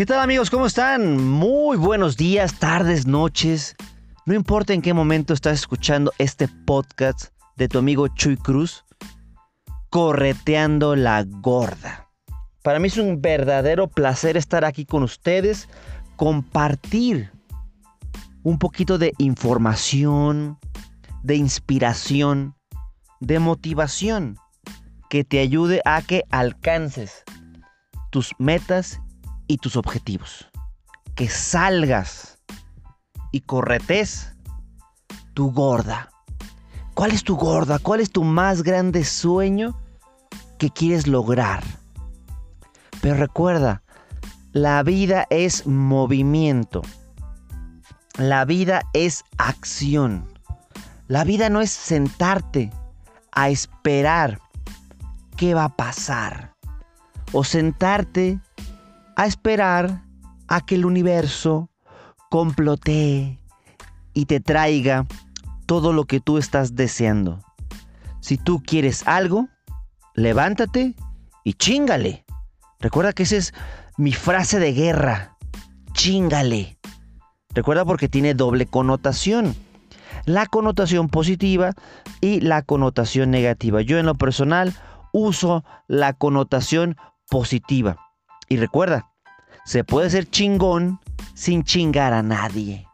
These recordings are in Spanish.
¿Qué tal amigos? ¿Cómo están? Muy buenos días, tardes, noches. No importa en qué momento estás escuchando este podcast de tu amigo Chuy Cruz, correteando la gorda. Para mí es un verdadero placer estar aquí con ustedes, compartir un poquito de información, de inspiración, de motivación que te ayude a que alcances tus metas y tus objetivos. Que salgas y corretes tu gorda. ¿Cuál es tu gorda? ¿Cuál es tu más grande sueño que quieres lograr? Pero recuerda, la vida es movimiento. La vida es acción. La vida no es sentarte a esperar qué va a pasar. O sentarte a esperar a que el universo complotee y te traiga todo lo que tú estás deseando. Si tú quieres algo, levántate y chingale. Recuerda que esa es mi frase de guerra. Chingale. Recuerda porque tiene doble connotación. La connotación positiva y la connotación negativa. Yo en lo personal uso la connotación positiva. Y recuerda, se puede ser chingón sin chingar a nadie.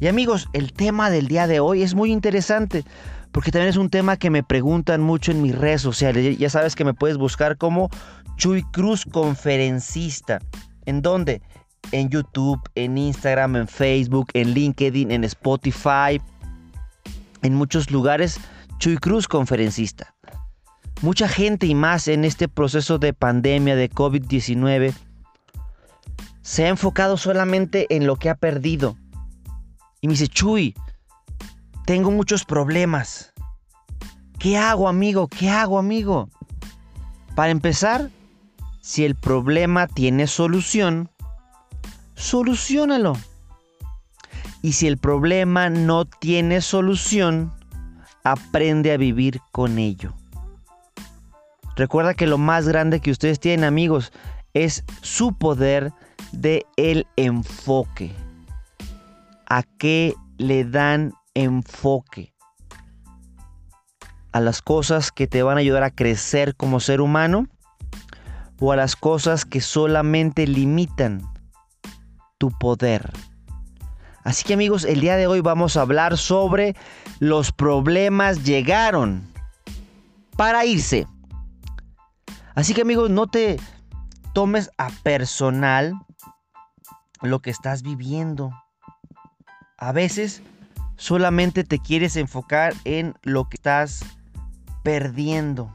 Y amigos, el tema del día de hoy es muy interesante porque también es un tema que me preguntan mucho en mis redes sociales. Ya sabes que me puedes buscar como Chuy Cruz Conferencista. ¿En dónde? En YouTube, en Instagram, en Facebook, en LinkedIn, en Spotify. En muchos lugares, Chuy Cruz Conferencista. Mucha gente y más en este proceso de pandemia de COVID-19 se ha enfocado solamente en lo que ha perdido. Y me dice, Chuy, tengo muchos problemas. ¿Qué hago, amigo? ¿Qué hago, amigo? Para empezar, si el problema tiene solución, solucionalo. Y si el problema no tiene solución, aprende a vivir con ello. Recuerda que lo más grande que ustedes tienen, amigos, es su poder de el enfoque. ¿A qué le dan enfoque? ¿A las cosas que te van a ayudar a crecer como ser humano? ¿O a las cosas que solamente limitan tu poder? Así que amigos, el día de hoy vamos a hablar sobre los problemas llegaron para irse. Así que amigos, no te tomes a personal lo que estás viviendo. A veces solamente te quieres enfocar en lo que estás perdiendo.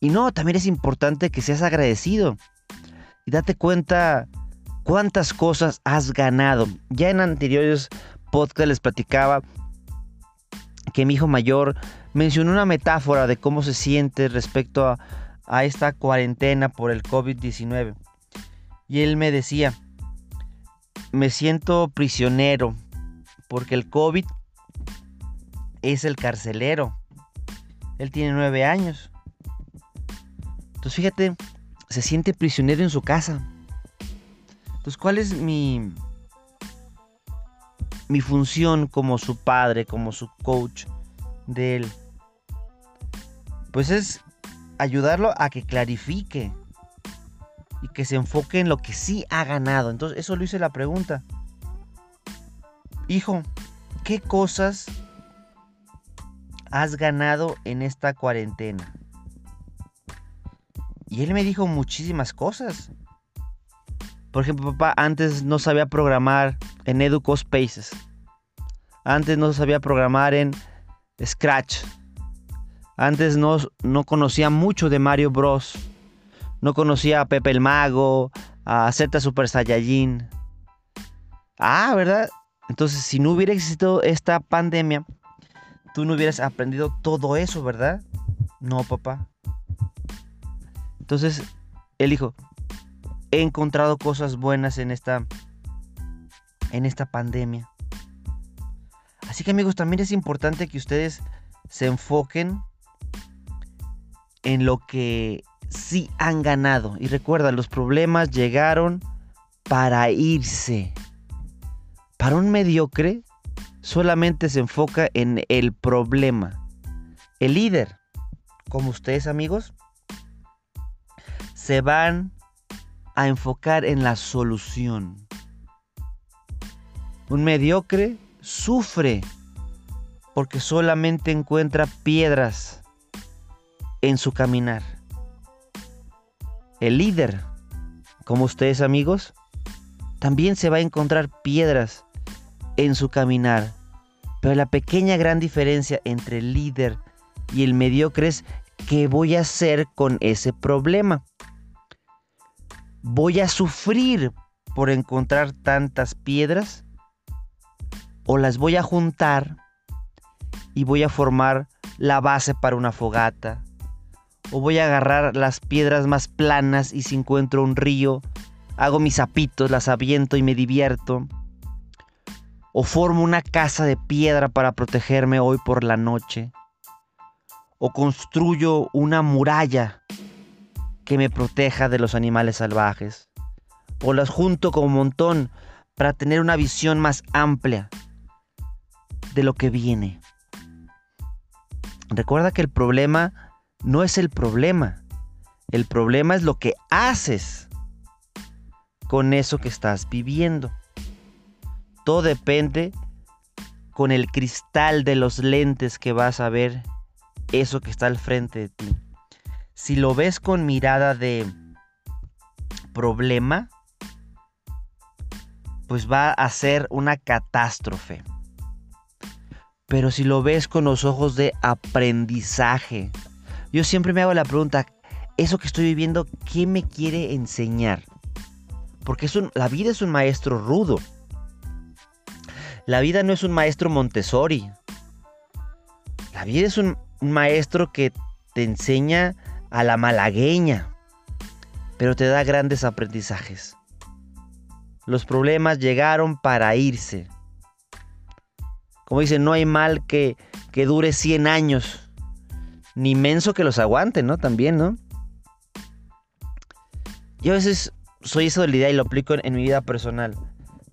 Y no, también es importante que seas agradecido y date cuenta cuántas cosas has ganado. Ya en anteriores podcasts les platicaba que mi hijo mayor mencionó una metáfora de cómo se siente respecto a, esta cuarentena por el COVID-19. Y él me decía, me siento prisionero porque el COVID es el carcelero. Él tiene nueve años. Entonces fíjate, se siente prisionero en su casa. Entonces, ¿cuál es mi, mi función como su padre, como su coach de él? Pues es ayudarlo a que clarifique y que se enfoque en lo que sí ha ganado. Entonces, eso lo hice la pregunta. Hijo, ¿qué cosas has ganado en esta cuarentena? Y él me dijo muchísimas cosas. Por ejemplo, papá, antes no sabía programar en Educo Spaces. Antes no sabía programar en Scratch. Antes no, no conocía mucho de Mario Bros. No conocía a Pepe el Mago, a Z Super Saiyajin. Ah, ¿verdad? Entonces, si no hubiera existido esta pandemia, tú no hubieras aprendido todo eso, ¿verdad? No, papá. Entonces, él dijo, he encontrado cosas buenas en esta en esta pandemia. Así que amigos, también es importante que ustedes se enfoquen en lo que sí han ganado. Y recuerda, los problemas llegaron para irse. Para un mediocre, solamente se enfoca en el problema. El líder, como ustedes amigos, se van a enfocar en la solución. Un mediocre sufre porque solamente encuentra piedras en su caminar. El líder, como ustedes amigos, también se va a encontrar piedras en su caminar. Pero la pequeña gran diferencia entre el líder y el mediocre es qué voy a hacer con ese problema. ¿Voy a sufrir por encontrar tantas piedras? ¿O las voy a juntar y voy a formar la base para una fogata? ¿O voy a agarrar las piedras más planas y si encuentro un río, hago mis zapitos, las aviento y me divierto? ¿O formo una casa de piedra para protegerme hoy por la noche? ¿O construyo una muralla que me proteja de los animales salvajes. O las junto como un montón para tener una visión más amplia de lo que viene. Recuerda que el problema no es el problema. El problema es lo que haces con eso que estás viviendo. Todo depende con el cristal de los lentes que vas a ver eso que está al frente de ti si lo ves con mirada de problema, pues va a ser una catástrofe. Pero si lo ves con los ojos de aprendizaje, yo siempre me hago la pregunta, eso que estoy viviendo, ¿qué me quiere enseñar? Porque la vida es un maestro rudo. La vida no es un maestro Montessori. La vida es un maestro que te enseña a la malagueña, pero te da grandes aprendizajes. Los problemas llegaron para irse. Como dicen, no hay mal que, que dure 100 años, ni menso que los aguante, ¿no? También, ¿no? Yo a veces soy eso de la idea y lo aplico en, mi vida personal.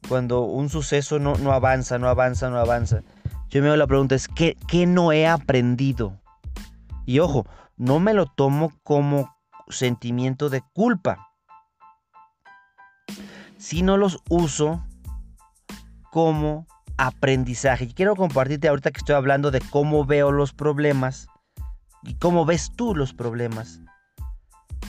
Cuando un suceso no, no, avanza, no avanza, no avanza. Yo me hago la pregunta, es ¿qué, ¿qué no he aprendido? Y ojo, no me lo tomo como sentimiento de culpa, sino los uso como aprendizaje. Y quiero compartirte ahorita que estoy hablando de cómo veo los problemas y cómo ves tú los problemas.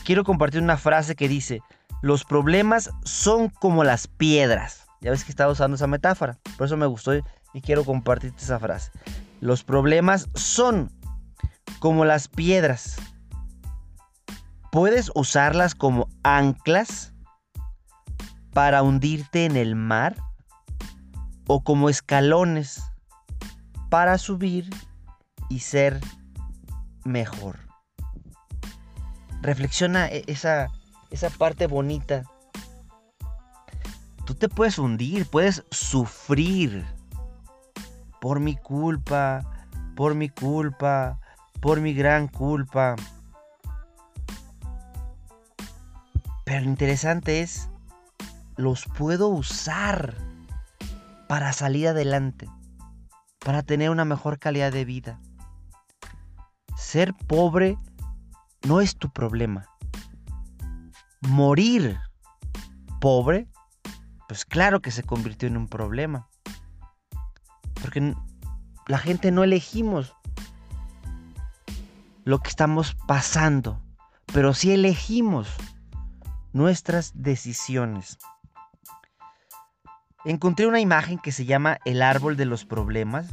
Quiero compartir una frase que dice, los problemas son como las piedras. Ya ves que estaba usando esa metáfora, por eso me gustó y quiero compartirte esa frase. Los problemas son como las piedras. Puedes usarlas como anclas para hundirte en el mar o como escalones para subir y ser mejor. Reflexiona e-, esa, esa parte bonita. Tú te puedes hundir, puedes sufrir por mi culpa, por mi culpa, por mi gran culpa. Pero lo interesante es, los puedo usar para salir adelante, para tener una mejor calidad de vida. Ser pobre no es tu problema. Morir pobre, pues claro que se convirtió en un problema. Porque la gente no elegimos lo que estamos pasando, pero si elegimos nuestras decisiones. Encontré una imagen que se llama El árbol de los problemas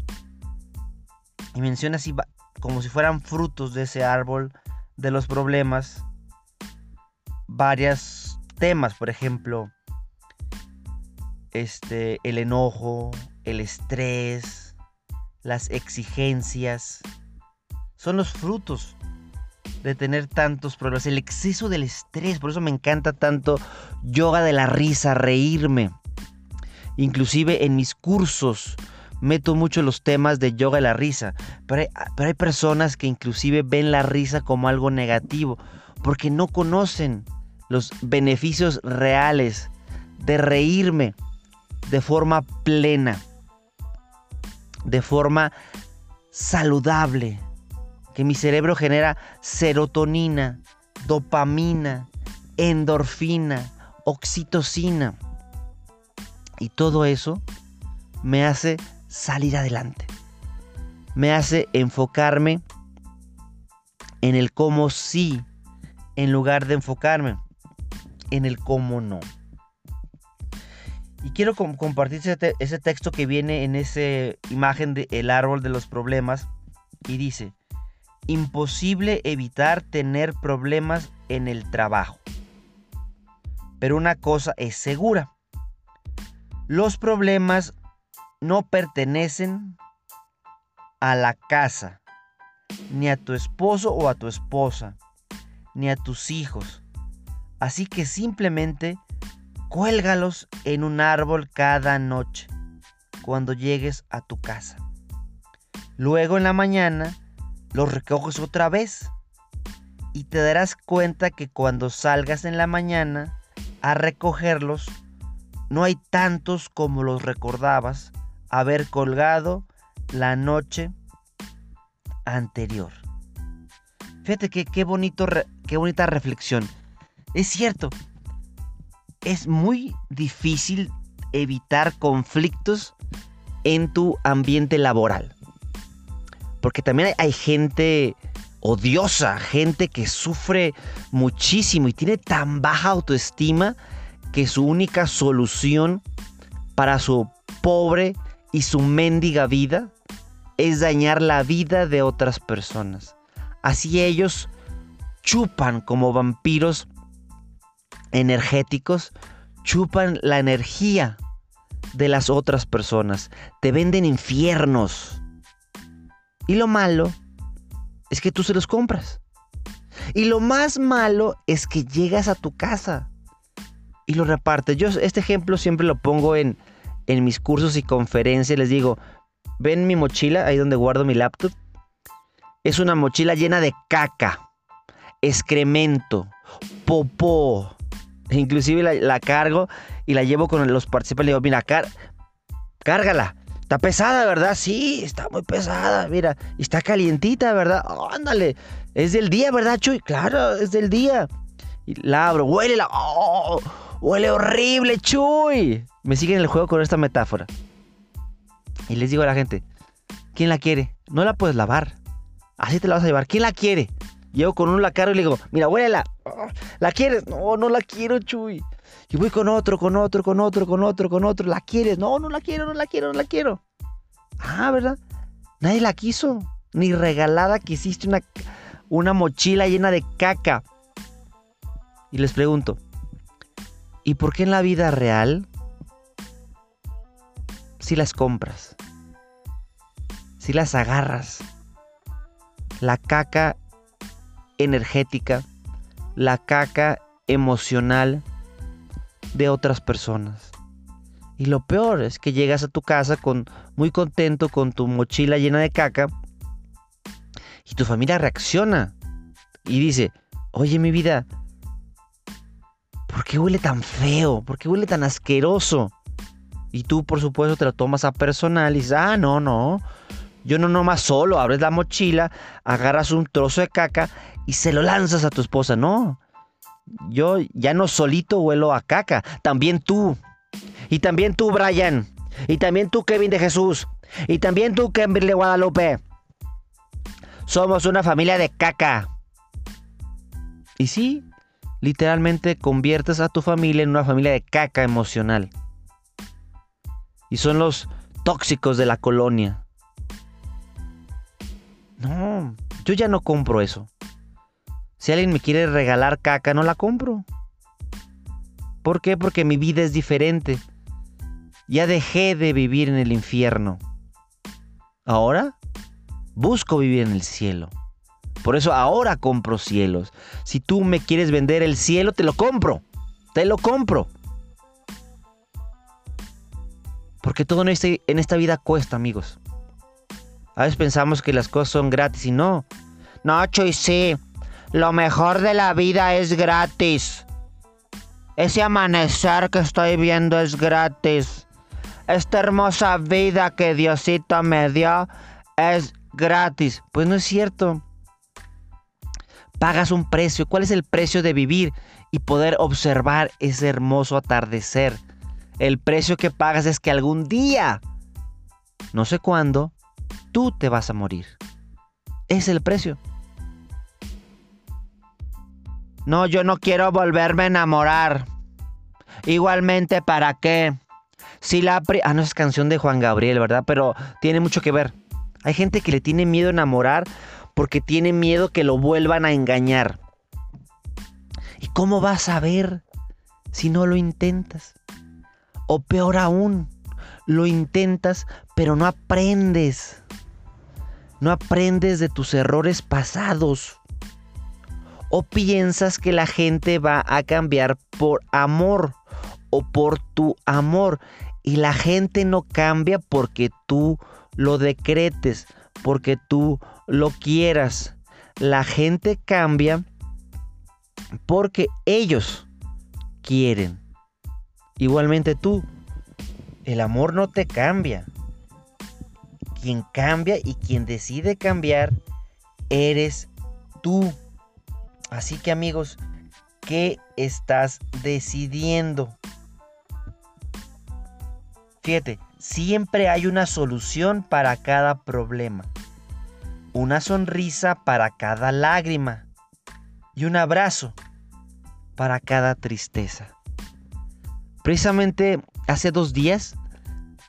y menciona así como si fueran frutos de ese árbol de los problemas, varios temas, por ejemplo, este, el enojo, el estrés, las exigencias, son los frutos de tener tantos problemas, el exceso del estrés, por eso me encanta tanto yoga de la risa, reírme. Inclusive en mis cursos meto mucho los temas de yoga de la risa, pero hay, pero hay personas que inclusive ven la risa como algo negativo, porque no conocen los beneficios reales de reírme de forma plena, de forma saludable, que mi cerebro genera serotonina, dopamina, endorfina, oxitocina. Y todo eso me hace salir adelante. Me hace enfocarme en el cómo sí, en lugar de enfocarme en el cómo no. Y quiero compartir ese, ese, texto que viene en esa imagen del el árbol de los problemas y dice, imposible evitar tener problemas en el trabajo. Pero una cosa es segura, los problemas no pertenecen a la casa, ni a tu esposo o a tu esposa, ni a tus hijos. Así que simplemente Cuélgalos en un árbol cada noche cuando llegues a tu casa. Luego en la mañana los recoges otra vez y te darás cuenta que cuando salgas en la mañana a recogerlos no hay tantos como los recordabas haber colgado la noche anterior. Fíjate que qué bonito, qué bonita reflexión. Es cierto, es muy difícil evitar conflictos en tu ambiente laboral. Porque también hay, gente odiosa, gente que sufre muchísimo y tiene tan baja autoestima que su única solución para su pobre y su mendiga vida es dañar la vida de otras personas. Así ellos chupan como vampiros energéticos chupan la energía de las otras personas, te venden infiernos. Y lo malo es que tú se los compras. Y lo más malo es que llegas a tu casa y lo repartes. Yo este ejemplo siempre lo pongo en, en mis cursos y conferencias. Les digo, ven mi mochila, ahí donde guardo mi laptop. Es una mochila llena de caca, excremento, popó, Inclusive la, cargo y la llevo con los participantes. Le digo, mira, cárgala. Está pesada, ¿verdad? Sí, está muy pesada. Mira, está calientita, ¿verdad? ándale. Es del día, ¿verdad, Chuy? Claro, es del día. Y la abro, huele la. ¡Oh! Huele horrible, Chuy. Me siguen el juego con esta metáfora. Y les digo a la gente, ¿quién la quiere? No la puedes lavar. Así te la vas a llevar. ¿Quién la quiere? Llego con un lacaro y le digo, mira, huélela. ¿La quieres? No, no la quiero, Chuy. Y voy con otro, con otro, con otro, con otro, con otro. ¿La quieres? No, no la quiero, no la quiero, no la quiero. Ah, ¿verdad? Nadie la quiso. Ni regalada que hiciste una, una mochila llena de caca. Y les pregunto, ¿y por qué en la vida real si las compras? Si las agarras. La caca energética, la caca emocional de otras personas. Y lo peor es que llegas a tu casa con muy contento con tu mochila llena de caca y tu familia reacciona y dice, "Oye, mi vida, ¿por qué huele tan feo? ¿Por qué huele tan asqueroso?" Y tú, por supuesto, te lo tomas a personal y dices, "Ah, no, no. Yo no nomás solo abres la mochila, agarras un trozo de caca y se lo lanzas a tu esposa. No, yo ya no solito huelo a caca, también tú. Y también tú, Brian. Y también tú, Kevin de Jesús. Y también tú, de Guadalupe. Somos una familia de caca. Y sí, literalmente conviertes a tu familia en una familia de caca emocional. Y son los tóxicos de la colonia. No, yo ya no compro eso. Si alguien me quiere regalar caca, no la compro. ¿Por qué? Porque mi vida es diferente. Ya dejé de vivir en el infierno. Ahora busco vivir en el cielo. Por eso ahora compro cielos. Si tú me quieres vender el cielo, te lo compro. Te lo compro. Porque todo en, este, en esta vida cuesta, amigos. A veces pensamos que las cosas son gratis y no. No, Chuy, sí. Lo mejor de la vida es gratis. Ese amanecer que estoy viendo es gratis. Esta hermosa vida que Diosito me dio es gratis. Pues no es cierto. Pagas un precio. ¿Cuál es el precio de vivir y poder observar ese hermoso atardecer? El precio que pagas es que algún día, no sé cuándo, tú te vas a morir. Es el precio. No, yo no quiero volverme a enamorar. Igualmente, ¿para qué? Si la... Ah, no es canción de Juan Gabriel, ¿verdad? Pero tiene mucho que ver. Hay gente que le tiene miedo a enamorar porque tiene miedo que lo vuelvan a engañar. ¿Y cómo vas a ver si no lo intentas? O peor aún, lo intentas pero no aprendes. No aprendes de tus errores pasados. O piensas que la gente va a cambiar por amor o por tu amor. Y la gente no cambia porque tú lo decretes, porque tú lo quieras. La gente cambia porque ellos quieren. Igualmente tú. El amor no te cambia. Quien cambia y quien decide cambiar eres tú. Así que amigos, ¿qué estás decidiendo? Fíjate, siempre hay una solución para cada problema. Una sonrisa para cada lágrima. Y un abrazo para cada tristeza. Precisamente hace dos días,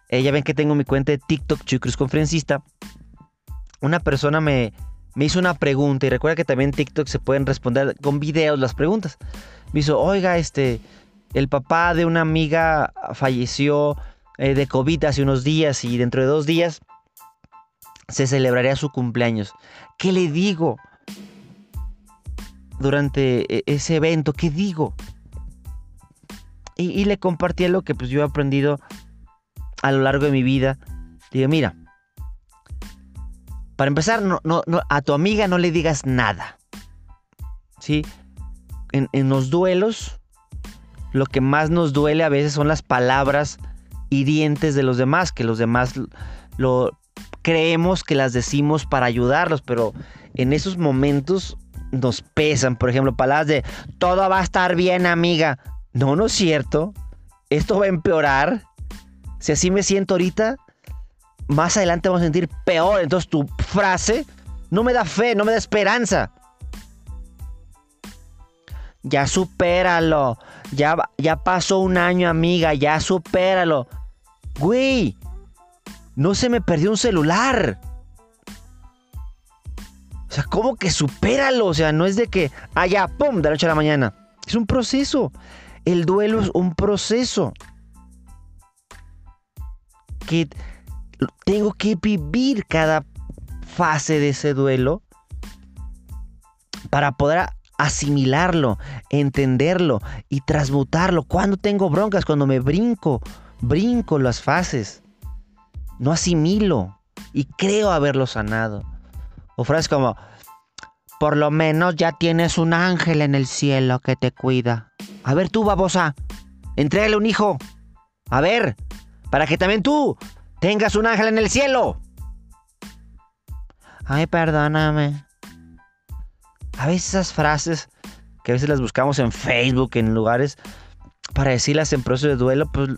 eh, ya ven que tengo mi cuenta de TikTok, Chuy Cruz Conferencista. Una persona me, me hizo una pregunta y recuerda que también en TikTok se pueden responder con videos las preguntas. Me hizo, oiga, este, el papá de una amiga falleció eh, de COVID hace unos días y dentro de dos días se celebraría su cumpleaños. ¿Qué le digo durante e, ese evento? ¿Qué digo? Y, le compartí lo que pues yo he aprendido a lo largo de mi vida. Digo, mira, para empezar, no, no, a tu amiga no le digas nada. ¿Sí? En, en los duelos, lo que más nos duele a veces son las palabras hirientes de los demás, que los demás lo creemos que las decimos para ayudarlos, pero en esos momentos nos pesan, por ejemplo, palabras de todo va a estar bien, amiga. No, no es cierto. Esto va a empeorar. Si así me siento ahorita, más adelante vamos a sentir peor. Entonces tu frase no me da fe, no me da esperanza. Ya supéralo. Ya, ya pasó un año, amiga. Ya supéralo. Güey, no se me perdió un celular. O sea, ¿cómo que supéralo? O sea, no es de que, ah, ya, pum, de la noche a la mañana. Es un proceso. El duelo es un proceso. Que tengo que vivir cada fase de ese duelo para poder asimilarlo, entenderlo y transmutarlo. Cuando tengo broncas, cuando me brinco, brinco las fases, no asimilo y creo haberlo sanado. O frases como, por lo menos ya tienes un ángel en el cielo que te cuida. A ver tú, babosa, entrégale un hijo. A ver, para que también tú tengas un ángel en el cielo. Ay, perdóname. A veces esas frases que a veces las buscamos en Facebook, en lugares, para decirlas en proceso de duelo, pues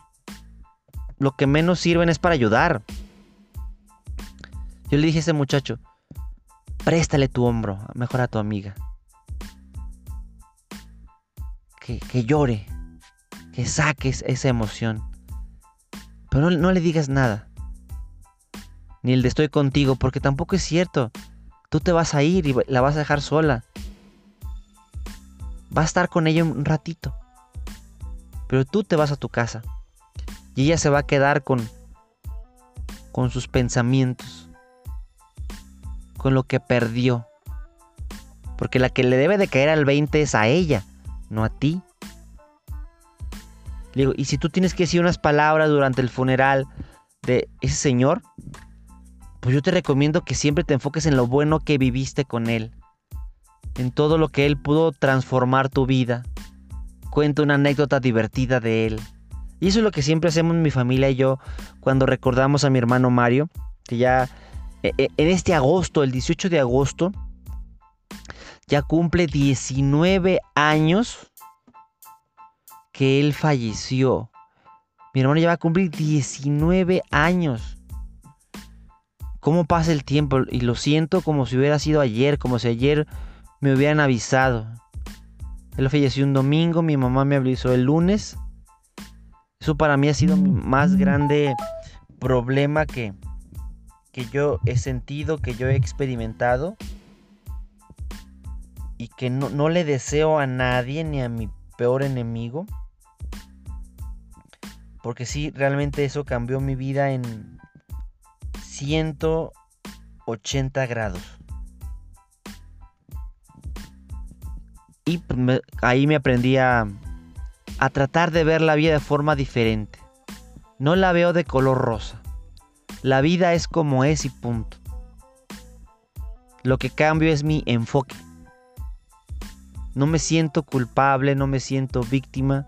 lo que menos sirven es para ayudar. Yo le dije a ese muchacho, préstale tu hombro, mejor a tu amiga. Que, que llore, que saques esa emoción. Pero no, no le digas nada. Ni el de estoy contigo, porque tampoco es cierto. Tú te vas a ir y la vas a dejar sola. Va a estar con ella un ratito. Pero tú te vas a tu casa. Y ella se va a quedar con con sus pensamientos, con lo que perdió. Porque la que le debe de caer al 20 es a ella, no a ti. Y si tú tienes que decir unas palabras durante el funeral de ese señor, pues yo te recomiendo que siempre te enfoques en lo bueno que viviste con él, en todo lo que él pudo transformar tu vida. Cuenta una anécdota divertida de él. Y eso es lo que siempre hacemos mi familia y yo cuando recordamos a mi hermano Mario, que ya en este agosto, el 18 de agosto, ya cumple 19 años que él falleció. Mi hermano ya va a cumplir 19 años. ¿Cómo pasa el tiempo? Y lo siento como si hubiera sido ayer, como si ayer me hubieran avisado. Él falleció un domingo, mi mamá me avisó el lunes. Eso para mí ha sido mi más grande problema que, que yo he sentido, que yo he experimentado y que no, no, le deseo a nadie ni a mi peor enemigo. Porque sí, realmente eso cambió mi vida en 180 grados. Y pues, ahí me aprendí a, a tratar de ver la vida de forma diferente. No la veo de color rosa. La vida es como es y punto. Lo que cambio es mi enfoque. No me siento culpable, no me siento víctima.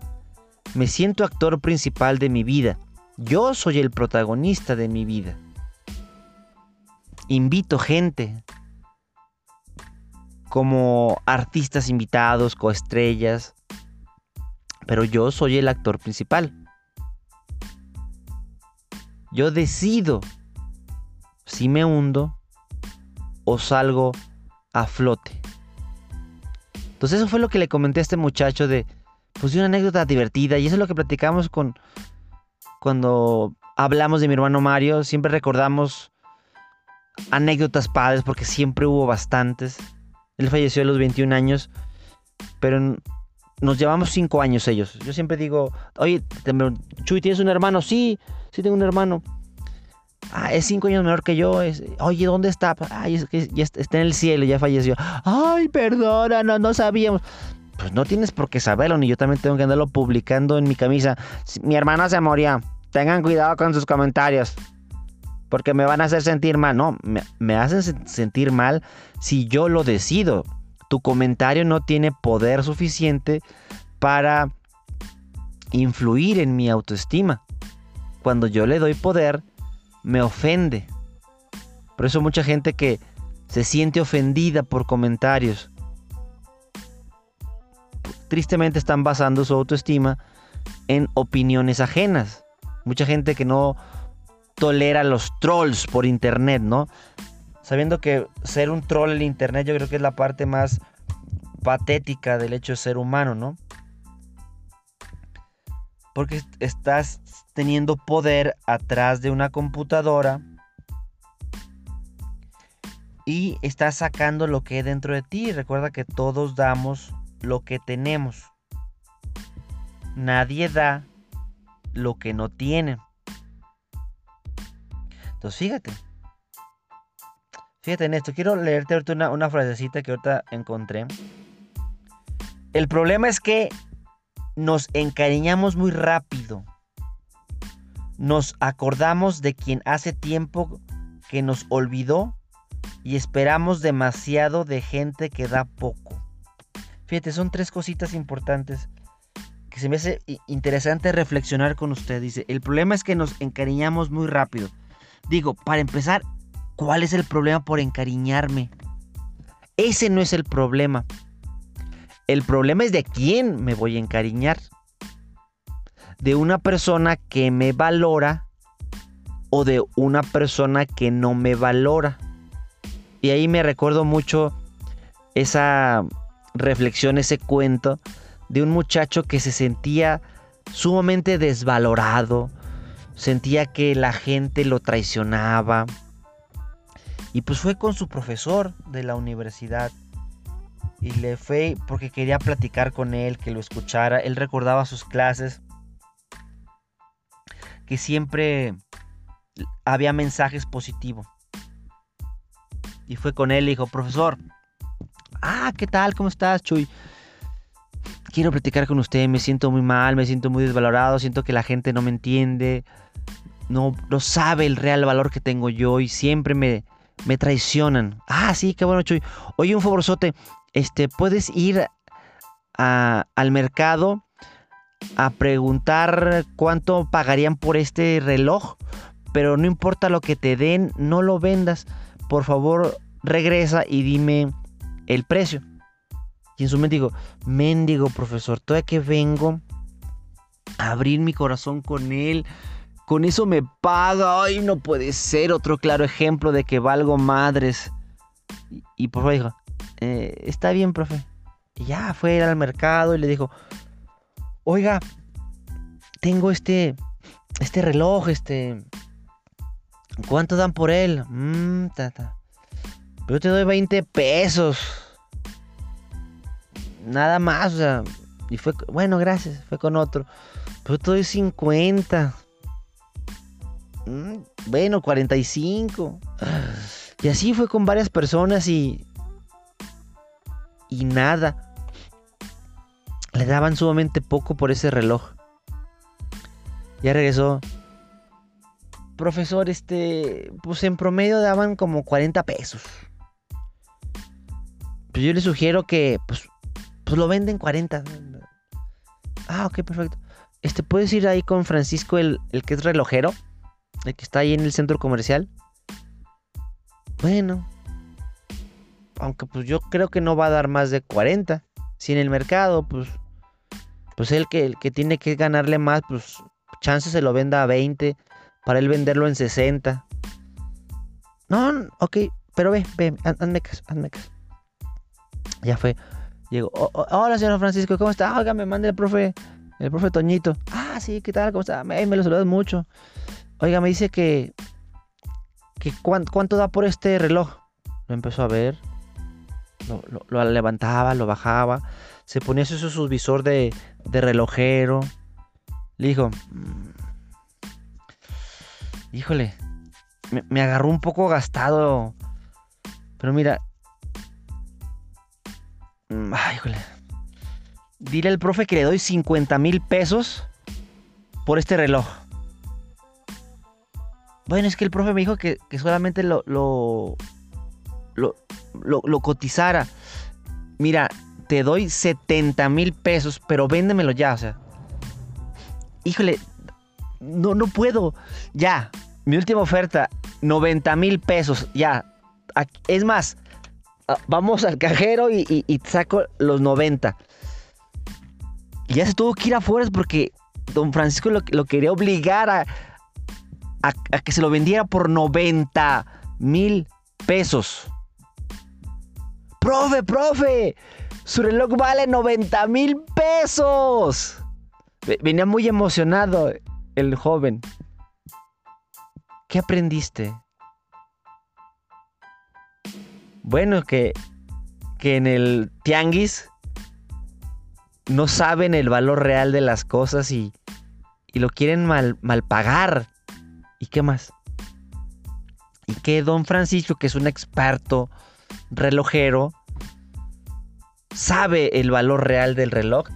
Me siento actor principal de mi vida. Yo soy el protagonista de mi vida. Invito gente como artistas invitados, coestrellas, pero yo soy el actor principal. Yo decido si me hundo o salgo a flote. Entonces eso fue lo que le comenté a este muchacho de, pues una anécdota divertida y eso es lo que platicamos con cuando hablamos de mi hermano Mario, siempre recordamos anécdotas padres porque siempre hubo bastantes. Él falleció a los 21 años, pero nos llevamos cinco años ellos. Yo siempre digo, oye, Chuy, ¿tienes un hermano? Sí, sí tengo un hermano. Ah, es cinco años menor que yo. oye, ¿dónde está? Ay, es que ya está en el cielo, ya falleció. Ay, perdona, no, no sabíamos. Pues no tienes por qué saberlo, ni yo también tengo que andarlo publicando en mi camisa. Mi hermana se moría. Tengan cuidado con sus comentarios. Porque me van a hacer sentir mal. No, me, me hacen sentir mal si yo lo decido tu comentario no tiene poder suficiente para influir en mi autoestima. Cuando yo le doy poder, me ofende. Por eso mucha gente que se siente ofendida por comentarios, tristemente están basando su autoestima en opiniones ajenas. Mucha gente que no tolera los trolls por internet, ¿no? Sabiendo que ser un troll en internet yo creo que es la parte más patética del hecho de ser humano, ¿no? Porque estás teniendo poder atrás de una computadora y estás sacando lo que hay dentro de ti. Recuerda que todos damos lo que tenemos. Nadie da lo que no tiene. Entonces fíjate, Fíjate en esto, quiero leerte ahorita una, una frasecita que ahorita encontré. El problema es que nos encariñamos muy rápido. Nos acordamos de quien hace tiempo que nos olvidó y esperamos demasiado de gente que da poco. Fíjate, son tres cositas importantes que se me hace interesante reflexionar con usted. Dice, el problema es que nos encariñamos muy rápido. Digo, para empezar, ¿Cuál es el problema por encariñarme? Ese no es el problema. El problema es de quién me voy a encariñar. De una persona que me valora o de una persona que no me valora. Y ahí me recuerdo mucho esa reflexión, ese cuento de un muchacho que se sentía sumamente desvalorado, sentía que la gente lo traicionaba, Y pues fue con su profesor de la universidad. Y le fue porque quería platicar con él, que lo escuchara. Él recordaba sus clases. Que siempre había mensajes positivos. Y fue con él y dijo, profesor, ah, ¿qué tal? ¿Cómo estás, Chuy? Quiero platicar con usted, me siento muy mal, me siento muy desvalorado, siento que la gente no me entiende, no, no sabe el real valor que tengo yo y siempre me, me traicionan. Ah, sí, qué bueno, Chuy. Oye, un favorzote, este, puedes ir al mercado a preguntar cuánto pagarían por este reloj, pero no importa lo que te den, no lo vendas por favor regresa y dime el precio. Y en su mente digo, mendigo profesor, todavía que vengo a abrir mi corazón con él, con eso me paga, ay, no puede ser otro claro ejemplo de que valgo madres. Y, por favor dijo, eh, está bien, profe. Y ya fue al mercado y le dijo, oiga, tengo este, este reloj, este, ¿Cuánto dan por él? Mmm, tata. Yo te doy 20 pesos. Nada más, o sea. Y fue, bueno, gracias, fue con otro. Pero te doy 50. Mm, bueno, 45. Y así fue con varias personas y... Y nada. Le daban sumamente poco por ese reloj. Ya regresó profesor, este, pues en promedio daban como 40 pesos. Pues yo le sugiero que, pues, pues lo venden 40. Ah, ok, perfecto. Este, puedes ir ahí con Francisco, el, el que es relojero, el que está ahí en el centro comercial. Bueno, aunque pues yo creo que no va a dar más de 40. Si en el mercado, pues, pues el que, el que tiene que ganarle más, pues chance se lo venda a 20 para él venderlo en 60. No, ok, pero ve, ve, hazme caso, hazme caso. Ya fue. Llegó. hola, señor Francisco, ¿cómo está? Oiga, me manda el profe, el profe Toñito. Ah, sí, ¿qué tal? ¿Cómo está? Me, me lo saludas mucho. Oiga, me dice que, que cuánto, da por este reloj. Lo empezó a ver. Lo, levantaba, lo bajaba. Se ponía su, su visor de, de relojero. Le dijo, mm, híjole, me, agarró un poco gastado. Pero mira. Mm, ay, híjole. Dile al profe que le doy 50 mil pesos por este reloj. Bueno, es que el profe me dijo que, solamente lo lo, lo, lo, cotizara. Mira, te doy 70 mil pesos, pero véndemelo ya, o sea. Híjole, no, no puedo. Ya, mi última oferta, 90 mil pesos. Ya, es más, vamos al cajero y, saco los 90. Y ya se tuvo que ir afuera porque don Francisco lo, quería obligar a, a, que se lo vendiera por 90 mil pesos. Profe, profe, su reloj vale 90 mil pesos. Venía muy emocionado el joven. ¿Qué aprendiste? Bueno, que, que en el tianguis no saben el valor real de las cosas y, y lo quieren mal, mal pagar. ¿Y qué más? Y que don Francisco, que es un experto relojero, sabe el valor real del reloj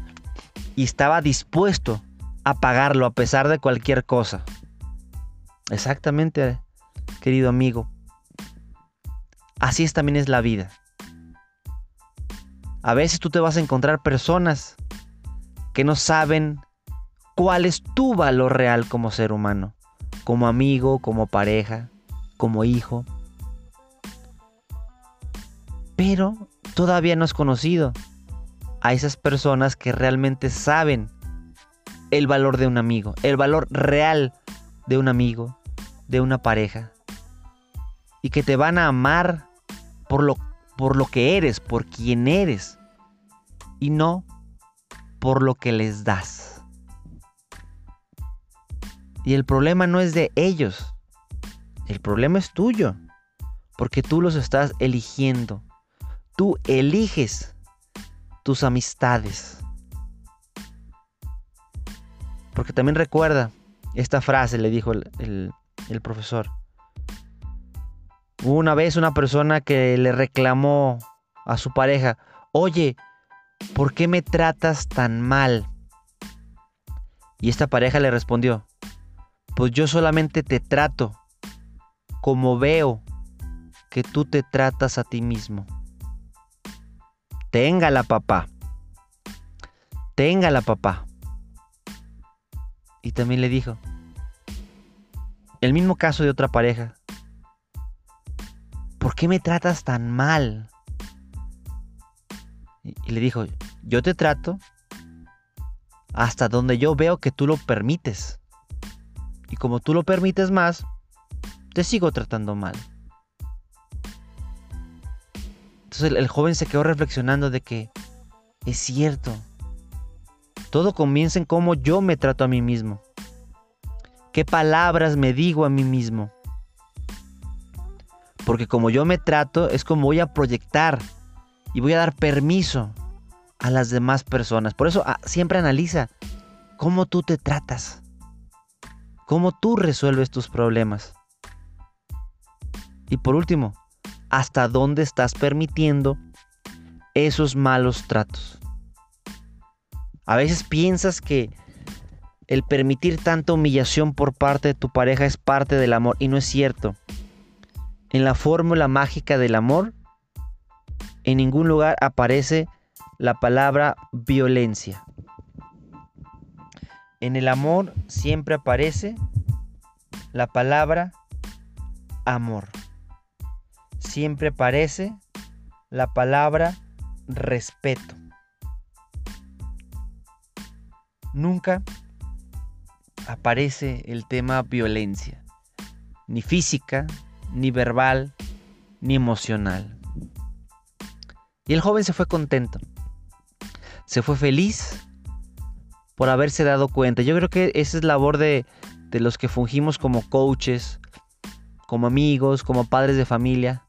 y estaba dispuesto a pagarlo a pesar de cualquier cosa. Exactamente, querido amigo. Así es también es la vida. A veces tú te vas a encontrar personas que no saben cuál es tu valor real como ser humano, como amigo, como pareja, como hijo. Pero todavía no has conocido a esas personas que realmente saben el valor de un amigo, el valor real de un amigo, de una pareja. Y que te van a amar por lo, por lo que eres, por quien eres. Y no por lo que les das. Y el problema no es de ellos. El problema es tuyo. Porque tú los estás eligiendo. Tú eliges tus amistades. Porque también recuerda, esta frase le dijo el, profesor. una vez una persona que le reclamó a su pareja, oye, ¿por qué me tratas tan mal? Y esta pareja le respondió, pues yo solamente te trato como veo que tú te tratas a ti mismo. Téngala, papá. Téngala, papá. Y también le dijo, el mismo caso de otra pareja, ¿por qué me tratas tan mal? Y le dijo, yo te trato hasta donde yo veo que tú lo permites. Y como tú lo permites más, te sigo tratando mal. Entonces el, joven se quedó reflexionando de que es cierto. Todo comienza en cómo yo me trato a mí mismo. ¿Qué palabras me digo a mí mismo? Porque como yo me trato es como voy a proyectar y voy a dar permiso a las demás personas. Por eso ah, siempre analiza cómo tú te tratas, cómo tú resuelves tus problemas. Y por último, hasta dónde estás permitiendo esos malos tratos. A veces piensas que el permitir tanta humillación por parte de tu pareja es parte del amor y no es cierto. En la fórmula mágica del amor, en ningún lugar aparece la palabra violencia. En el amor siempre aparece la palabra amor. Siempre aparece la palabra respeto. Nunca aparece el tema violencia, ni física, ni verbal, ni emocional. Y el joven se fue contento se fue feliz por haberse dado cuenta. Yo creo que esa es labor de, de los que fungimos como coaches, como amigos, como padres de familia.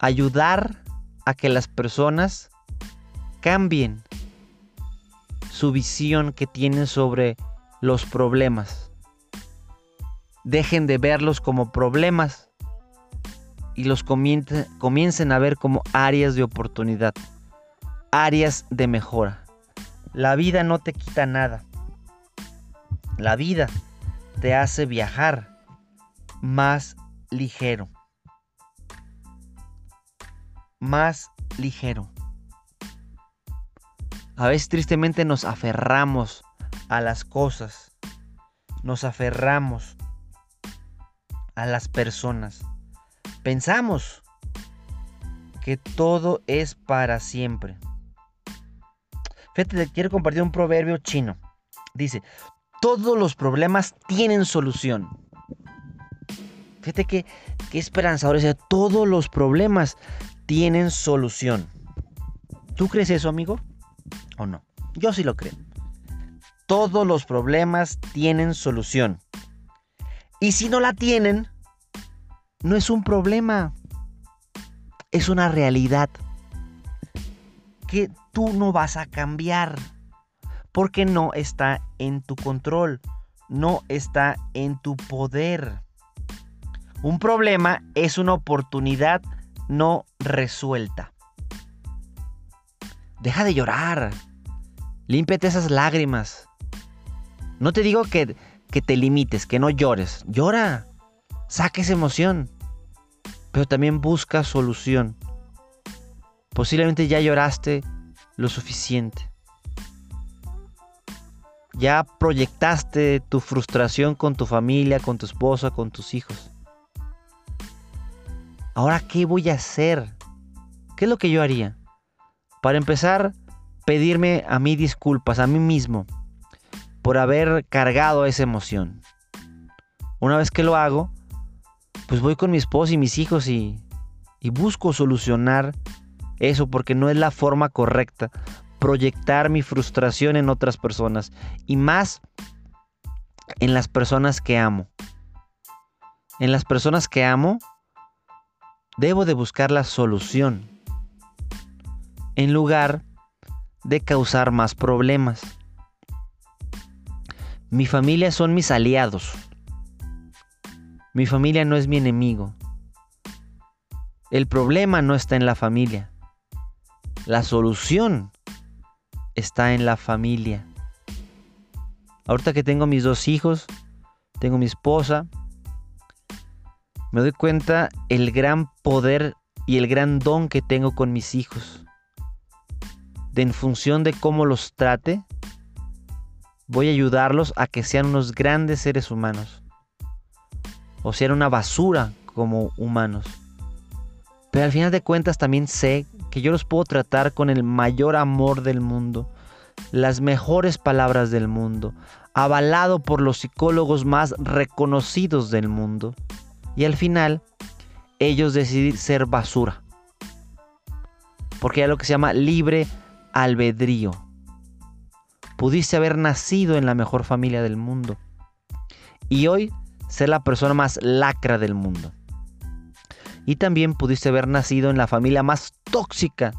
Ayudar a que las personas cambien su visión que tienen sobre los problemas. Dejen de verlos como problemas y los comiencen a ver como áreas de oportunidad áreas de mejora. La vida no te quita nada. La vida te hace viajar más ligero. Más ligero. A veces tristemente nos aferramos a las cosas. Nos aferramos a las personas. Pensamos que todo es para siempre. Fíjate, quiero compartir un proverbio chino. Dice, todos los problemas tienen solución. Fíjate que, qué esperanzador. Dice, todos los problemas tienen solución. ¿Tú crees eso, amigo? ¿O no? Yo sí lo creo. Todos los problemas tienen solución. Y si no la tienen, no es un problema. Es una realidad que tú no vas a cambiar. Porque no está en tu control, no está en tu poder. Un problema es una oportunidad no resuelta. Deja de llorar. Límpiate esas lágrimas. No te digo que, que te limites, que no llores. Llora. Saca esa emoción. Pero también busca solución. Posiblemente ya lloraste lo suficiente. Ya proyectaste tu frustración con tu familia, con tu esposa, con tus hijos. Ahora, ¿qué voy a hacer? ¿Qué es lo que yo haría? Para empezar, pedirme a mí disculpas, a mí mismo, por haber cargado esa emoción. Una vez que lo hago, pues voy con mi esposa y mis hijos y, y busco solucionar eso porque no es la forma correcta. Proyectar mi frustración en otras personas y más en las personas que amo. En las personas que amo Debo de buscar la solución en lugar de causar más problemas. Mi familia son mis aliados. Mi familia no es mi enemigo. El problema no está en la familia. La solución está en la familia. Ahorita que tengo mis dos hijos, tengo mi esposa, me doy cuenta el gran poder y el gran don que tengo con mis hijos. De en función de cómo los trate, voy a ayudarlos a que sean unos grandes seres humanos. O sean una basura como humanos. Pero al final de cuentas también sé que yo los puedo tratar con el mayor amor del mundo, las mejores palabras del mundo, avalado por los psicólogos más reconocidos del mundo. Y al final, ellos deciden ser basura. Porque hay lo que se llama libre albedrío. Pudiste haber nacido en la mejor familia del mundo. Y hoy ser la persona más lacra del mundo. Y también pudiste haber nacido en la familia más tóxica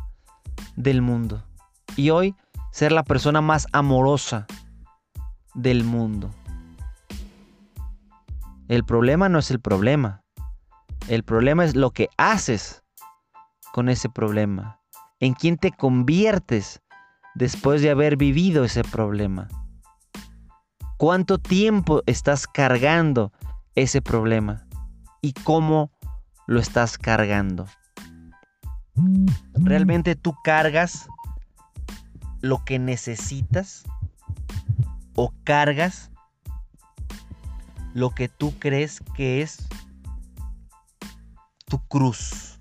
del mundo. Y hoy ser la persona más amorosa del mundo. El problema no es el problema. El problema es lo que haces con ese problema. En quién te conviertes después de haber vivido ese problema. ¿Cuánto tiempo estás cargando ese problema? ¿Y cómo lo estás cargando? ¿Realmente tú cargas lo que necesitas? ¿O cargas lo que tú crees que es tu cruz?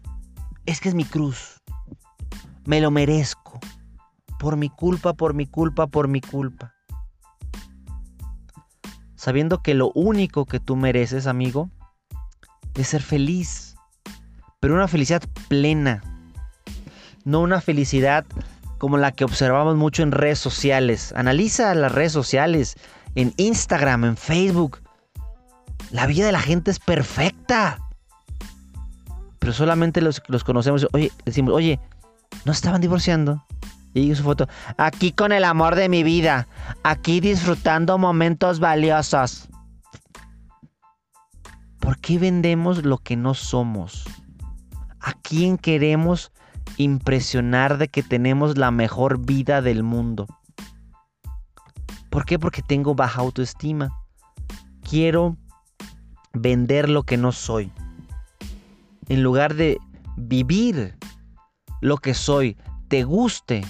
Es que es mi cruz. Me lo merezco. Por mi culpa, por mi culpa, por mi culpa. Sabiendo que lo único que tú mereces, amigo, es ser feliz. Pero una felicidad plena. No una felicidad como la que observamos mucho en redes sociales. Analiza las redes sociales, en Instagram, en Facebook. La vida de la gente es perfecta. Pero solamente los, los conocemos. Oye, decimos, oye, ¿no estaban divorciando? Y su foto. Aquí con el amor de mi vida. Aquí disfrutando momentos valiosos. ¿Por qué vendemos lo que no somos? ¿A quién queremos impresionar de que tenemos la mejor vida del mundo? ¿Por qué? Porque tengo baja autoestima. Quiero vender lo que no soy. En lugar de vivir lo que soy, te guste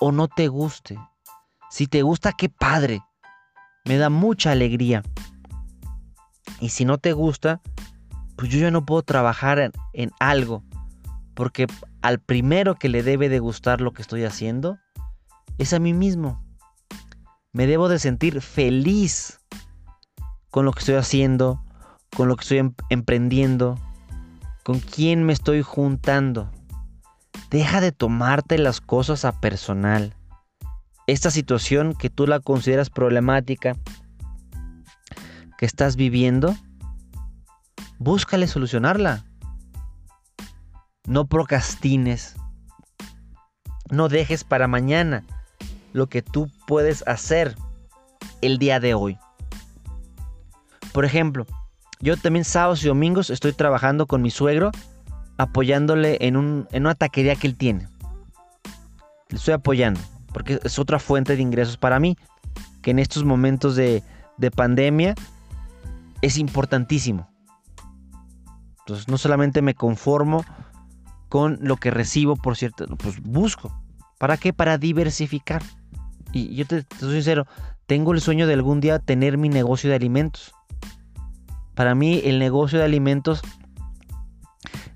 o no te guste. Si te gusta, qué padre. Me da mucha alegría. Y si no te gusta, pues yo ya no puedo trabajar en, algo. Porque al primero que le debe de gustar lo que estoy haciendo es a mí mismo. Me debo de sentir feliz con lo que estoy haciendo, con lo que estoy em, emprendiendo, con quién me estoy juntando. Deja de tomarte las cosas a personal. Esta situación que tú la consideras problemática, que estás viviendo, búscale solucionarla. No procrastines. No dejes para mañana lo que tú puedes hacer el día de hoy. Por ejemplo, yo también sábados y domingos estoy trabajando con mi suegro apoyándole en, un, en una taquería que él tiene. Le estoy apoyando, porque es otra fuente de ingresos para mí, que en estos momentos de, de pandemia es importantísimo. Entonces no solamente me conformo con lo que recibo, por cierto, pues busco. ¿Para qué? Para diversificar. Y yo te, te soy sincero, tengo el sueño de algún día tener mi negocio de alimentos. Para mí el negocio de alimentos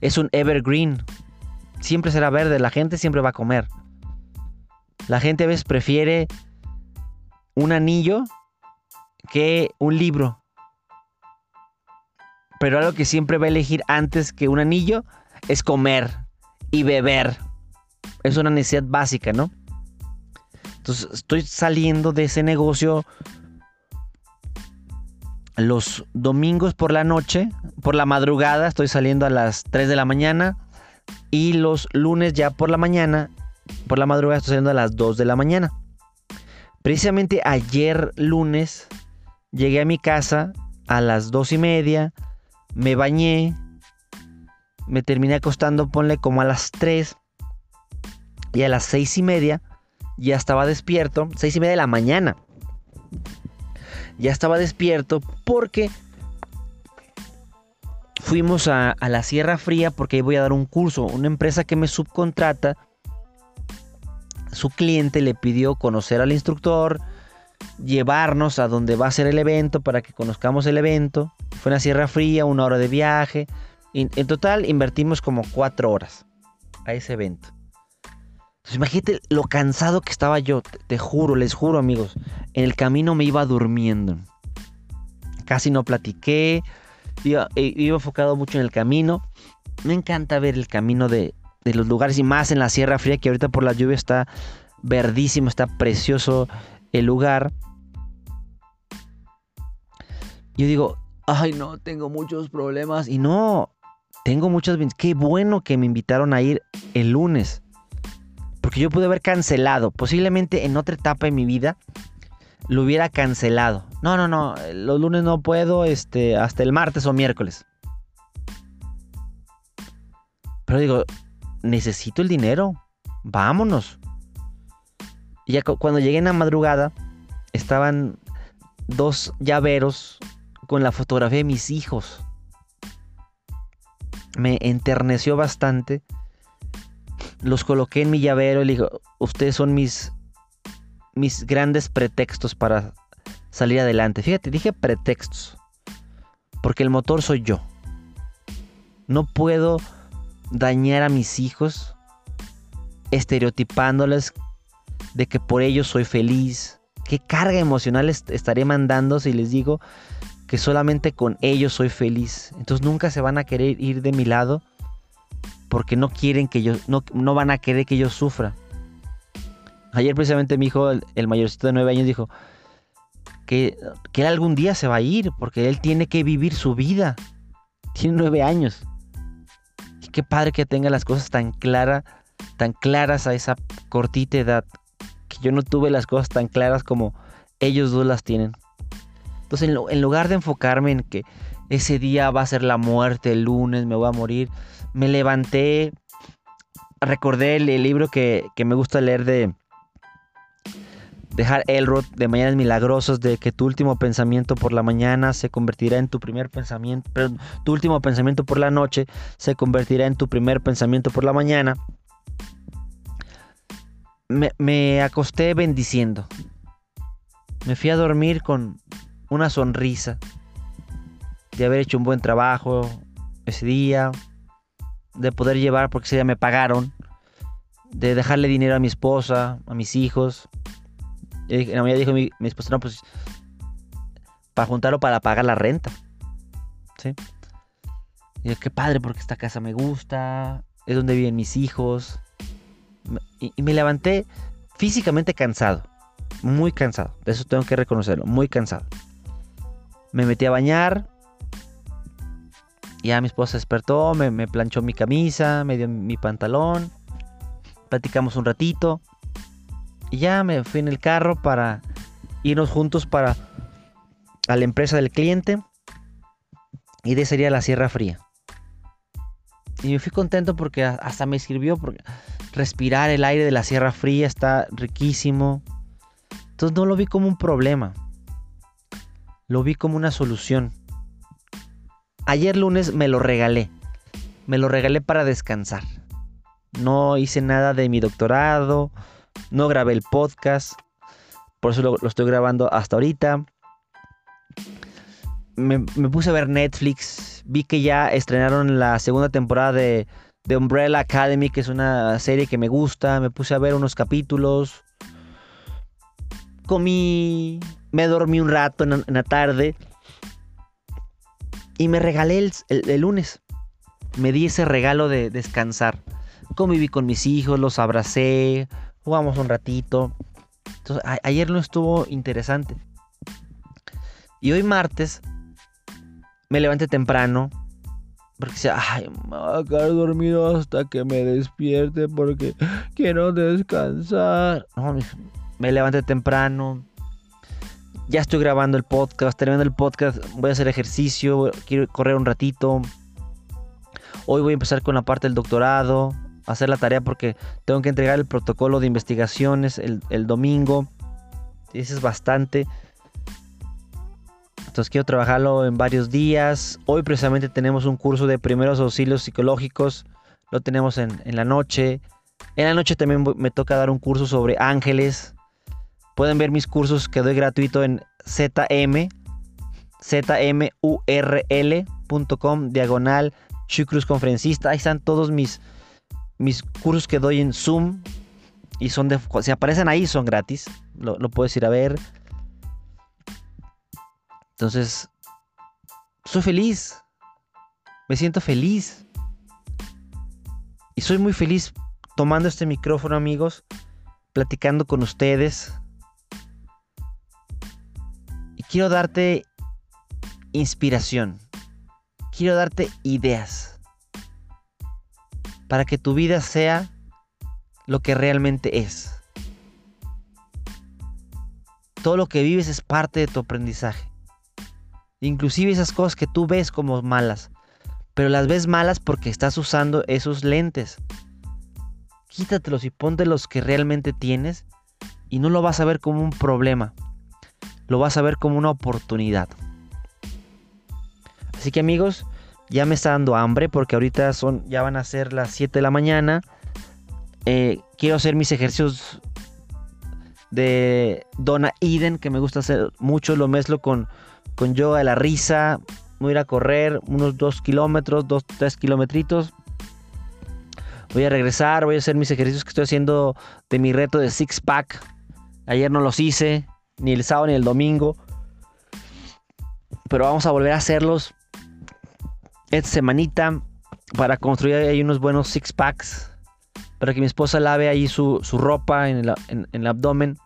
es un evergreen. Siempre será verde, la gente siempre va a comer. La gente a veces prefiere un anillo que un libro. Pero algo que siempre va a elegir antes que un anillo es comer y beber. Es una necesidad básica, ¿no? Entonces estoy saliendo de ese negocio los domingos por la noche, por la madrugada, estoy saliendo a las 3 de la mañana. Y los lunes ya por la mañana, por la madrugada, estoy saliendo a las 2 de la mañana. Precisamente ayer lunes llegué a mi casa a las 2 y media, me bañé, me terminé acostando, ponle como a las 3 y a las 6 y media ya estaba despierto, 6 y media de la mañana. Ya estaba despierto porque fuimos a, la Sierra Fría porque ahí voy a dar un curso. Una empresa que me subcontrata, su cliente le pidió conocer al instructor, llevarnos a donde va a ser el evento para que conozcamos el evento. Fue en la Sierra Fría, una hora de viaje. En, total invertimos como cuatro horas a ese evento. Entonces imagínate lo cansado que estaba yo, te, juro, les juro amigos, en el camino me iba durmiendo. Casi no platiqué, iba, eh, iba enfocado mucho en el camino. Me encanta ver el camino de, de los lugares y más en la Sierra Fría que ahorita por la lluvia está verdísimo, está precioso el lugar. Yo digo, ay no, tengo muchos problemas y no, tengo muchas... Qué bueno que me invitaron a ir el lunes. Porque yo pude haber cancelado. Posiblemente en otra etapa de mi vida lo hubiera cancelado. No, no, no. Los lunes no puedo. Este, hasta el martes o miércoles. Pero digo, necesito el dinero. Vámonos. Y ya cuando llegué en la madrugada, estaban dos llaveros con la fotografía de mis hijos me enterneció bastante. Los coloqué en mi llavero y le digo, ustedes son mis, mis grandes pretextos para salir adelante. Fíjate, dije pretextos. Porque el motor soy yo. No puedo dañar a mis hijos estereotipándoles de que por ellos soy feliz. ¿Qué carga emocional estaré mandando si les digo que solamente con ellos soy feliz. Entonces nunca se van a querer ir de mi lado porque no quieren que yo, no, no van a querer que yo sufra. Ayer precisamente mi hijo, el, mayorcito de nueve años, dijo que, que, él algún día se va a ir porque él tiene que vivir su vida. Tiene nueve años. Y qué padre que tenga las cosas tan claras, tan claras a esa cortita edad. Que yo no tuve las cosas tan claras como ellos dos las tienen. Entonces, en, lugar de enfocarme en que ese día va a ser la muerte, el lunes me voy a morir, me levanté, recordé el, libro que, me gusta leer de, dejar Elrod de Mañanas Milagrosos, de que tu último pensamiento por la mañana se convertirá en tu primer pensamiento, tu último pensamiento por la noche se convertirá en tu primer pensamiento por la mañana. Me acosté bendiciendo. Me fui a dormir con, una sonrisa de haber hecho un buen trabajo ese día, de poder llevar, porque ese día me pagaron, de dejarle dinero a mi esposa, a mis hijos. Y la mañana dijo mi, esposa, no, pues para juntarlo para pagar la renta. ¿Sí? Y yo, qué padre, porque esta casa me gusta, es donde viven mis hijos. y me levanté físicamente cansado, muy cansado, de eso tengo que reconocerlo, muy cansado. Me metí a bañar. Ya mi esposa despertó, me, planchó mi camisa, me dio mi pantalón. Platicamos un ratito. Y ya me fui en el carro para irnos juntos para a la empresa del cliente. Y de sería la Sierra Fría. Y me fui contento porque hasta me sirvió porque respirar el aire de la Sierra Fría está riquísimo. Entonces no lo vi como un problema lo vi como una solución. Ayer lunes me lo regalé. Me lo regalé para descansar. No hice nada de mi doctorado. No grabé el podcast. Por eso lo, estoy grabando hasta ahorita. Me, puse a ver Netflix. Vi que ya estrenaron la segunda temporada de, de Umbrella Academy, que es una serie que me gusta. Me puse a ver unos capítulos. Comí me dormí un rato en, la tarde y me regalé el, lunes. Me di ese regalo de descansar. Conviví con mis hijos, los abracé, jugamos un ratito. Entonces, ayer no estuvo interesante. Y hoy martes me levante temprano. Porque sea, ay, me voy a quedar dormido hasta que me despierte porque quiero descansar. No, me levante temprano. Ya estoy grabando el podcast, terminando el podcast, voy a hacer ejercicio, quiero correr un ratito. Hoy voy a empezar con la parte del doctorado, hacer la tarea porque tengo que entregar el protocolo de investigaciones el, domingo. Eso es bastante. Entonces quiero trabajarlo en varios días. Hoy precisamente tenemos un curso de primeros auxilios psicológicos. Lo tenemos en, la noche. En la noche también me toca dar un curso sobre ángeles. Pueden ver mis cursos que doy gratuito en zm, zmurl.com, diagonal, Chucruz Conferencista. Ahí están todos mis, mis cursos que doy en Zoom. Y son de, si aparecen ahí son gratis. Lo, lo puedes ir a ver. Entonces, soy feliz. Me siento feliz. Y soy muy feliz tomando este micrófono, amigos, platicando con ustedes. Quiero darte inspiración. Quiero darte ideas. Para que tu vida sea lo que realmente es. Todo lo que vives es parte de tu aprendizaje. Inclusive esas cosas que tú ves como malas. Pero las ves malas porque estás usando esos lentes. Quítatelos y ponte los que realmente tienes. Y no lo vas a ver como un problema. Lo vas a ver como una oportunidad. Así que amigos, ya me está dando hambre porque ahorita son, ya van a ser las 7 de la mañana. Eh, quiero hacer mis ejercicios de Donna Eden, que me gusta hacer mucho. Lo mezclo con con yoga de la risa. Voy a ir a correr unos 2 kilómetros, 2, 3 kilometritos. Voy a regresar, voy a hacer mis ejercicios que estoy haciendo de mi reto de six pack. Ayer no los hice, ni el sábado ni el domingo. Pero vamos a volver a hacerlos esta semanita para construir ahí unos buenos six packs. Para que mi esposa lave ahí su, ropa en el, en el abdomen.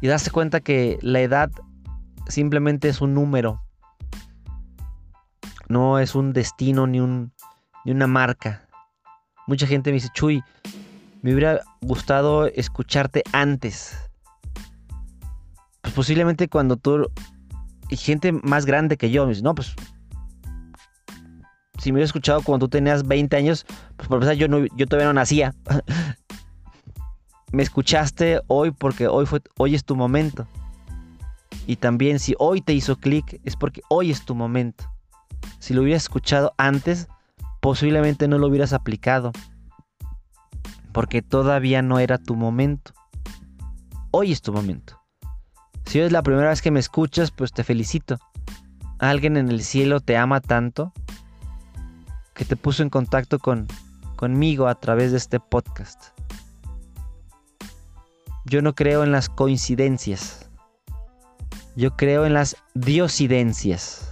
Y darse cuenta que la edad simplemente es un número. No es un destino ni, un, ni una marca. Mucha gente me dice, Chuy, me hubiera gustado escucharte antes. Pues posiblemente cuando tú... Y gente más grande que yo no, pues... Si me hubiera escuchado cuando tú tenías 20 años, pues por empezar yo, no, yo todavía no nacía. me escuchaste hoy porque hoy, fue, hoy es tu momento. Y también si hoy te hizo clic es porque hoy es tu momento. Si lo hubieras escuchado antes, posiblemente no lo hubieras aplicado. Porque todavía no era tu momento. Hoy es tu momento. Si es la primera vez que me escuchas, pues te felicito. Alguien en el cielo te ama tanto que te puso en contacto con, conmigo a través de este podcast. Yo no creo en las coincidencias. Yo creo en las diosidencias.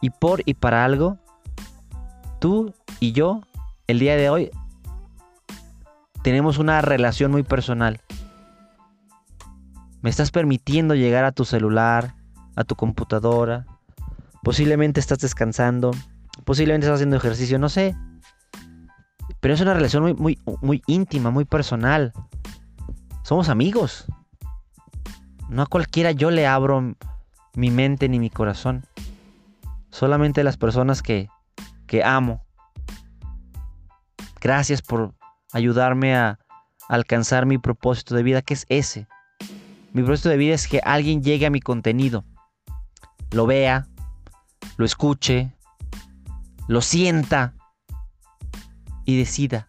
Y por y para algo, tú y yo, el día de hoy, tenemos una relación muy personal. Me estás permitiendo llegar a tu celular, a tu computadora. Posiblemente estás descansando. Posiblemente estás haciendo ejercicio, no sé. Pero es una relación muy, muy, muy íntima, muy personal. Somos amigos. No a cualquiera yo le abro mi mente ni mi corazón. Solamente a las personas que, que amo. Gracias por ayudarme a alcanzar mi propósito de vida, que es ese. Mi propósito de vida es que alguien llegue a mi contenido, lo vea, lo escuche, lo sienta y decida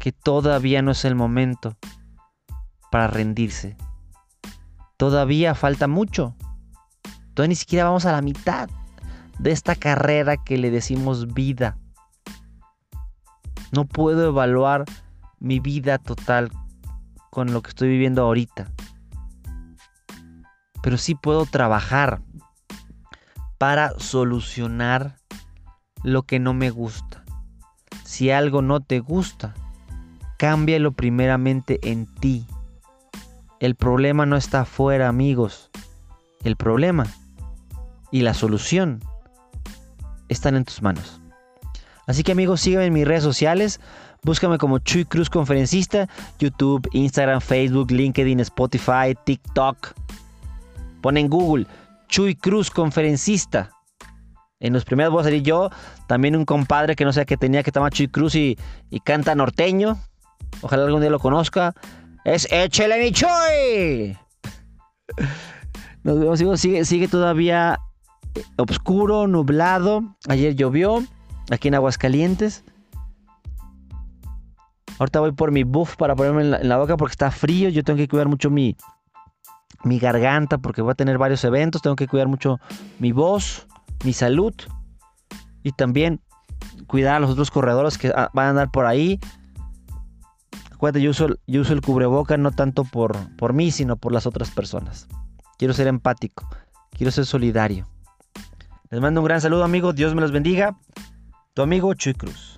que todavía no es el momento para rendirse. Todavía falta mucho. Todavía ni siquiera vamos a la mitad de esta carrera que le decimos vida. No puedo evaluar mi vida total con lo que estoy viviendo ahorita. Pero sí puedo trabajar para solucionar lo que no me gusta. Si algo no te gusta, cámbialo primeramente en ti. El problema no está afuera, amigos. El problema y la solución están en tus manos. Así que amigos, sígueme en mis redes sociales. Búscame como Chuy Cruz Conferencista, YouTube, Instagram, Facebook, LinkedIn, Spotify, TikTok. Pon en Google Chuy Cruz Conferencista. En los primeros voy a salir yo, también un compadre que no sé qué tenía que tomar Chuy Cruz y, canta norteño. Ojalá algún día lo conozca. Es Échele mi Chuy. Nos vemos, sigue, sigue todavía eh, oscuro, nublado. Ayer llovió aquí en Aguascalientes. Ahorita voy por mi buff para ponerme en la, boca porque está frío. Yo tengo que cuidar mucho mi, mi garganta porque voy a tener varios eventos. Tengo que cuidar mucho mi voz, mi salud y también cuidar a los otros corredores que ah, van a andar por ahí. Acuérdate, yo uso, yo uso el cubreboca no tanto por, por mí, sino por las otras personas. Quiero ser empático, quiero ser solidario. Les mando un gran saludo, amigos. Dios me los bendiga. Tu amigo Chuy Cruz.